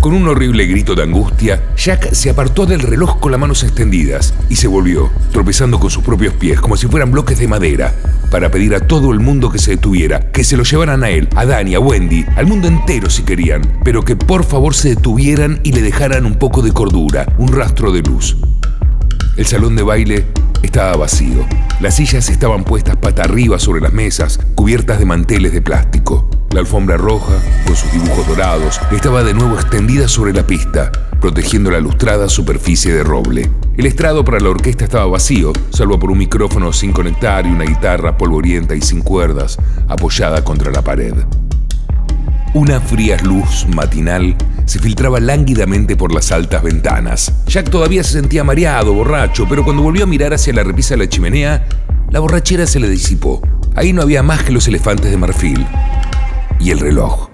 Con un horrible grito de angustia, Jack se apartó del reloj con las manos extendidas y se volvió, tropezando con sus propios pies como si fueran bloques de madera, para pedir a todo el mundo que se detuviera, que se lo llevaran a él, a Dani, a Wendy, al mundo entero si querían, pero que por favor se detuvieran y le dejaran un poco de cordura, un rastro de luz. El salón de baile estaba vacío. Las sillas estaban puestas pata arriba sobre las mesas, cubiertas de manteles de plástico. La alfombra roja, con sus dibujos dorados, estaba de nuevo extendida sobre la pista, protegiendo la lustrada superficie de roble. El estrado para la orquesta estaba vacío, salvo por un micrófono sin conectar y una guitarra polvorienta y sin cuerdas, apoyada contra la pared. Una fría luz matinal se filtraba lánguidamente por las altas ventanas. Jack todavía se sentía mareado, borracho, pero cuando volvió a mirar hacia la repisa de la chimenea, la borrachera se le disipó. Ahí no había más que los elefantes de marfil y el reloj.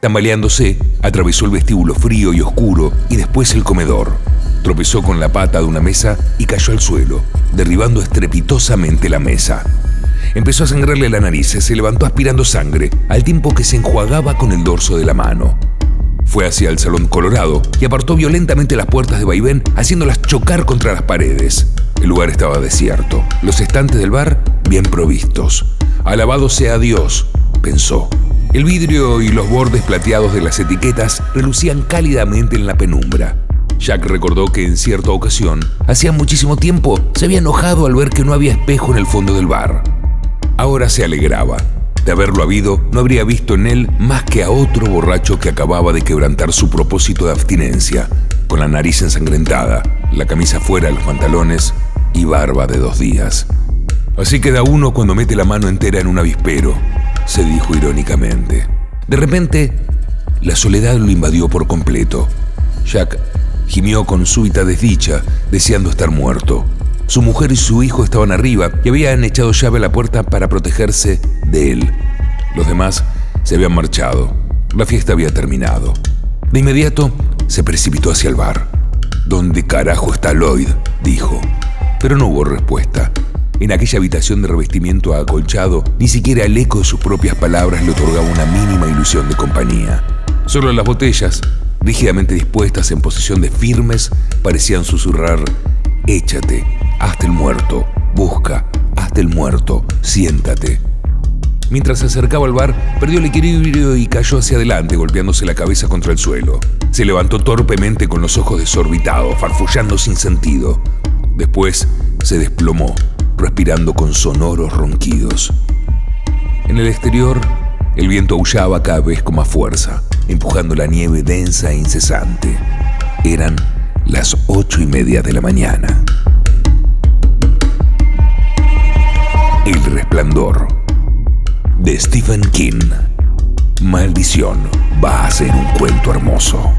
Tambaleándose, atravesó el vestíbulo frío y oscuro y después el comedor. Tropezó con la pata de una mesa y cayó al suelo, derribando estrepitosamente la mesa. Empezó a sangrarle la nariz, se levantó aspirando sangre, al tiempo que se enjuagaba con el dorso de la mano. Fue hacia el salón colorado y apartó violentamente las puertas de vaivén, haciéndolas chocar contra las paredes. El lugar estaba desierto, los estantes del bar bien provistos. Alabado sea Dios, pensó. El vidrio y los bordes plateados de las etiquetas relucían cálidamente en la penumbra. Jack recordó que en cierta ocasión, hacía muchísimo tiempo, se había enojado al ver que no había espejo en el fondo del bar. Ahora se alegraba. De haberlo habido, no habría visto en él más que a otro borracho que acababa de quebrantar su propósito de abstinencia, con la nariz ensangrentada, la camisa fuera de los pantalones y barba de dos días. Así queda uno cuando mete la mano entera en un avispero, se dijo irónicamente. De repente, la soledad lo invadió por completo. Jack gimió con súbita desdicha, deseando estar muerto. Su mujer y su hijo estaban arriba y habían echado llave a la puerta para protegerse de él. Los demás se habían marchado. La fiesta había terminado. De inmediato se precipitó hacia el bar. ¿Dónde carajo está Lloyd? dijo. Pero no hubo respuesta. En aquella habitación de revestimiento acolchado, ni siquiera el eco de sus propias palabras le otorgaba una mínima ilusión de compañía. Solo las botellas, rígidamente dispuestas en posición de firmes, parecían susurrar, échate, hasta el muerto, busca, hasta el muerto, siéntate. Mientras se acercaba al bar, perdió el equilibrio y cayó hacia adelante, golpeándose la cabeza contra el suelo. Se levantó torpemente con los ojos desorbitados, farfullando sin sentido. Después se desplomó, respirando con sonoros ronquidos. En el exterior, el viento aullaba cada vez con más fuerza, empujando la nieve densa e incesante. Eran las ocho y media de la mañana. El Resplandor de Stephen King. Maldición va a ser un cuento hermoso.